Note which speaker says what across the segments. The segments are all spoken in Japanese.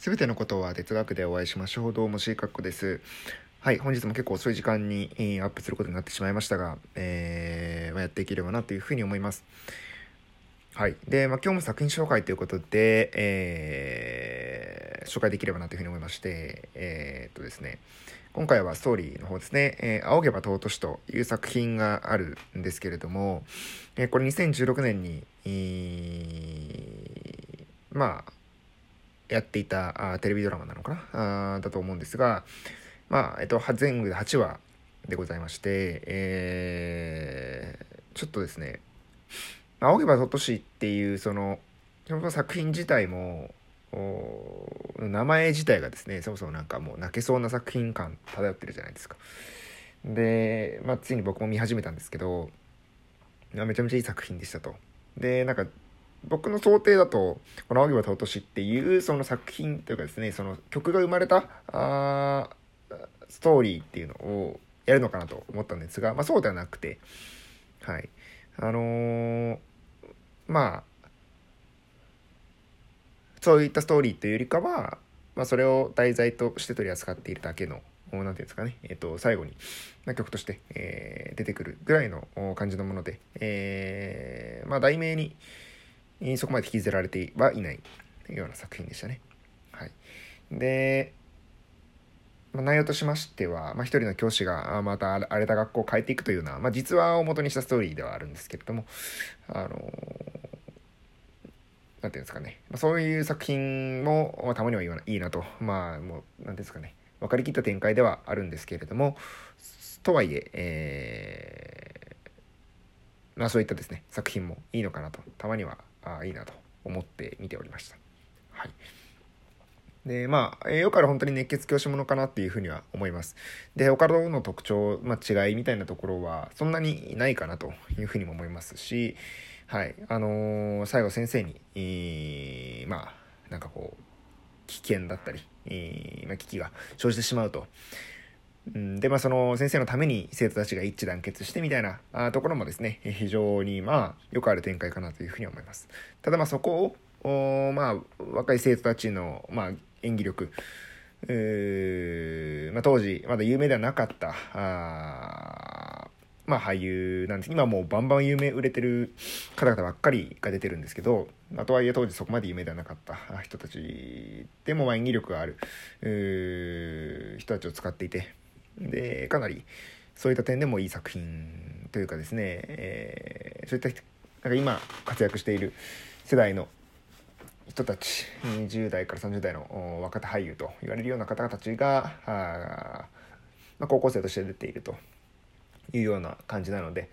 Speaker 1: すべてのことは哲学でお会いしましょう。どうも、しーかっこです。はい、本日も結構遅い時間に、えー、アップすることになってしまいましたが、えー、やっていければなというふうに思います。はい。で、まあ、今日も作品紹介ということで、えー、紹介できればなというふうに思いまして、えー、っとですね、今回はストーリーの方ですね、えー、仰げば尊しという作品があるんですけれども、えー、これ2016年に、えー、まあ、やっていたあテレビドラマなのかな？あだと思うんですが、まあ、えっと、全部で8話でございまして、えー、ちょっとですね、仰げばとしっていう、その、その作品自体も、名前自体がですね、そもそもなんかもう泣けそうな作品感漂ってるじゃないですか。で、まあ、ついに僕も見始めたんですけど、めちゃめちゃいい作品でしたと。で、なんか、僕の想定だと、この青木としっていうその作品というかですね、その曲が生まれた、あストーリーっていうのをやるのかなと思ったんですが、まあそうではなくて、はい。あのー、まあ、そういったストーリーというよりかは、まあそれを題材として取り扱っているだけの、なんていうんですかね、えっ、ー、と、最後に、曲として、えー、出てくるぐらいの感じのもので、えー、まあ題名に、そこまで引きずられてはいないような作品でしたね。はい。で、まあ、内容としましては、まあ、一人の教師がまた荒れた学校を変えていくというような、まあ、実話を元にしたストーリーではあるんですけれども、あのー、なんていうんですかね、まあ、そういう作品も、まあ、たまにはいいなと、まあ、もう、なんていうんですかね、分かりきった展開ではあるんですけれども、とはいええー、まあそういったですね、作品もいいのかなと、たまにはあいいなと思って見ておりました。はい。で、まあ、よくある本当に熱血教師ものかなっていうふうには思います。で、他の特徴、まあ、違いみたいなところはそんなにないかなというふうにも思いますし、はい。あのー、最後先生に、えー、まあ、なんかこう、危険だったり、えー、まあ、危機が生じてしまうと。うん、で、まあ、その先生のために生徒たちが一致団結してみたいなあところもですね、非常にまあ、よくある展開かなというふうに思います。ただまあ、そこを、おまあ、若い生徒たちの、まあ、演技力、うまあ、当時まだ有名ではなかったあまあ俳優なんです今もうバンバン有名売れてる方々ばっかりが出てるんですけど、まあ、とはいえ当時そこまで有名ではなかった人たちでもまあ演技力がある人たちを使っていてで、かなりそういった点でもいい作品というかですね、えー、そういったなんか今活躍している世代の人たち20代から30代の若手俳優と言われるような方たちがあ、まあ、高校生として出ているというような感じなので、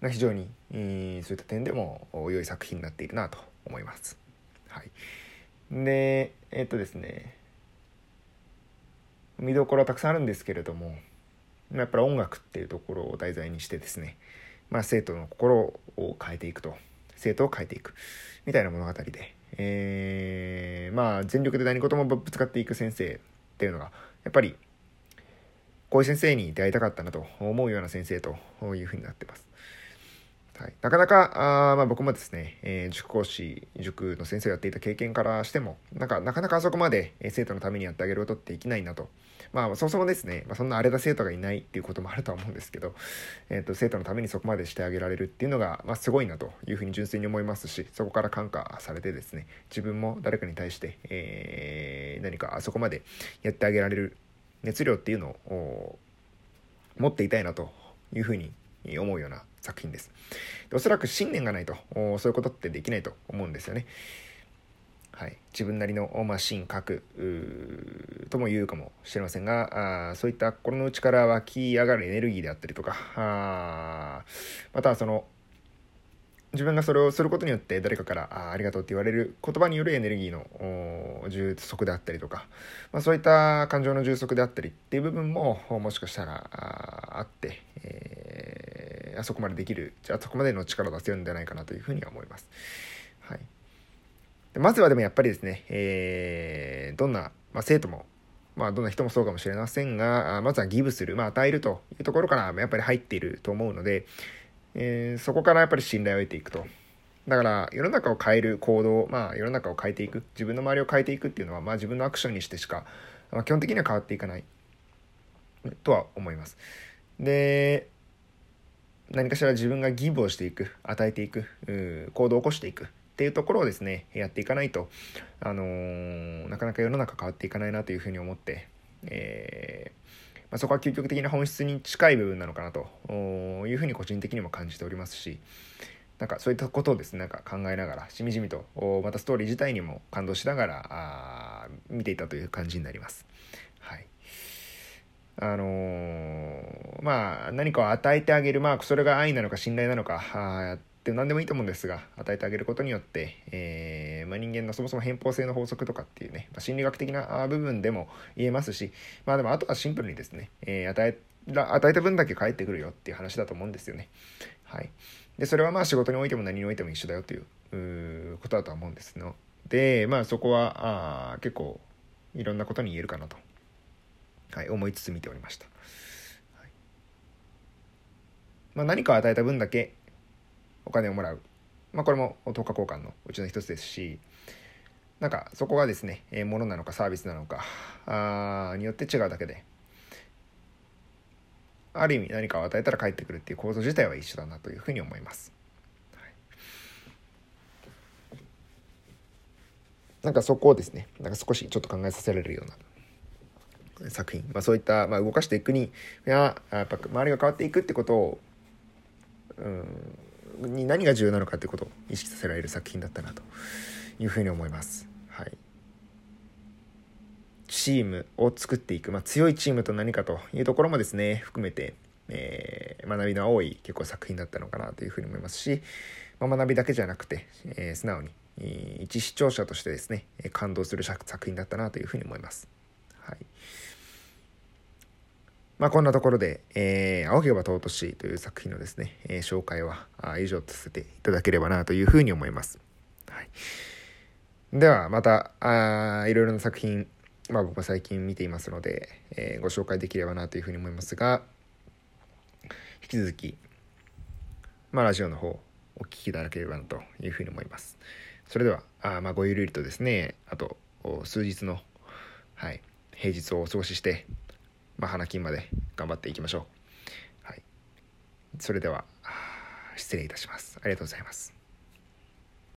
Speaker 1: まあ、非常に、えー、そういった点でも良い作品になっているなと思います。はい、でえー、っとですね見どころはたくさんあるんですけれどもやっぱり音楽っていうところを題材にしてですね、まあ、生徒の心を変えていくと生徒を変えていくみたいな物語で、えー、まあ全力で何事もぶつかっていく先生っていうのがやっぱりこういう先生に出会いたかったなと思うような先生というふうになってます。はい、なかなかあ、まあ、僕もですね、えー、塾講師塾の先生をやっていた経験からしてもなんかなかなかあそこまで生徒のためにやってあげることってできないなと。まあそもそもですね、まあ、そんな荒れた生徒がいないっていうこともあるとは思うんですけど、えーと、生徒のためにそこまでしてあげられるっていうのが、まあ、すごいなというふうに純粋に思いますしそこから感化されてですね自分も誰かに対して、えー、何かあそこまでやってあげられる熱量っていうのを持っていたいなというふうに思うような作品です。でおそらく信念がないと、そういうことってできないと思うんですよね。はい、自分なりの、まあ、芯書くとも言うかもしれませんがあそういった心の内から湧き上がるエネルギーであったりとかあまたその自分がそれをすることによって誰かからあありがとうって言われる言葉によるエネルギーの充足であったりとか、まあ、そういった感情の充足であったりっていう部分ももしかしたらあって、あそこまでできる、じゃあそこまでの力を出せるんじゃないかなというふうには思います。はい。でまずはでもやっぱりですね、えー、どんな、まあ、生徒も、まあ、どんな人もそうかもしれませんが、まずはギブする、まあ、与えるというところからやっぱり入っていると思うので、えー、そこからやっぱり信頼を得ていくとだから世の中を変える行動、まあ世の中を変えていく、自分の周りを変えていくっていうのは、まあ自分のアクションにしてしか、まあ、基本的には変わっていかないとは思います。で、何かしら自分がギブをしていく、与えていく、行動を起こしていくっていうところをですね、やっていかないと、あのー、なかなか世の中変わっていかないなというふうに思って、えー、まあ、そこは究極的な本質に近い部分なのかなというふうに個人的にも感じておりますし、なんかそういったことをですね、なんか考えながら、しみじみと、またストーリー自体にも感動しながら、あ見ていたという感じになります。はい。あのー、まあ、何かを与えてあげる、まあ、それが愛なのか信頼なのか、あって何でもいいと思うんですが、与えてあげることによって、えー、まあ、人間のそもそも偏方性の法則とかっていうね、まあ、心理学的な部分でも言えますし、まあでもあとはシンプルにですね、えー、与え、与えた分だけ返ってくるよっていう話だと思うんですよね。はい。で、それはまあ仕事においても何においても一緒だよということだとは思うんですので、まあそこはあ結構いろんなことに言えるかなと、はい、思いつつ見ておりました。まあ、何か与えた分だけお金をもらう。まあこれも等価交換のうちの一つですし、なんかそこがですね、えー、物なのかサービスなのかあによって違うだけで、ある意味何かを与えたら返ってくるっていう構造自体は一緒だなというふうに思います。はい、なんかそこをですね、なんか少しちょっと考えさせられるような作品、まあ、そういった、まあ、動かしていくにややっぱ周りが変わっていくってことを、うん、に何が重要なのかってことを意識させられる作品だったなというふうに思います。はいチームを作っていく、まあ、強いチームと何かというところもですね、含めて、えー、学びの多い結構作品だったのかなというふうに思いますし、まあ、学びだけじゃなくて、えー、素直に、えー、一視聴者としてですね、感動する作品だったなというふうに思います。はい。まあ、こんなところで、えー、青毛ば尊しいという作品のですね、えー、紹介は以上とさせていただければなというふうに思います。はい。では、また、あいろいろな作品、まあ僕は最近見ていますので、えー、ご紹介できればなというふうに思いますが、引き続き、まあラジオの方、お聞きいただければなというふうに思います。それでは、あまあごゆるりとですね、あと数日の、はい、平日をお過ごしして、まあ花金まで頑張っていきましょう。はい。それでは、失礼いたします。ありがとうございます。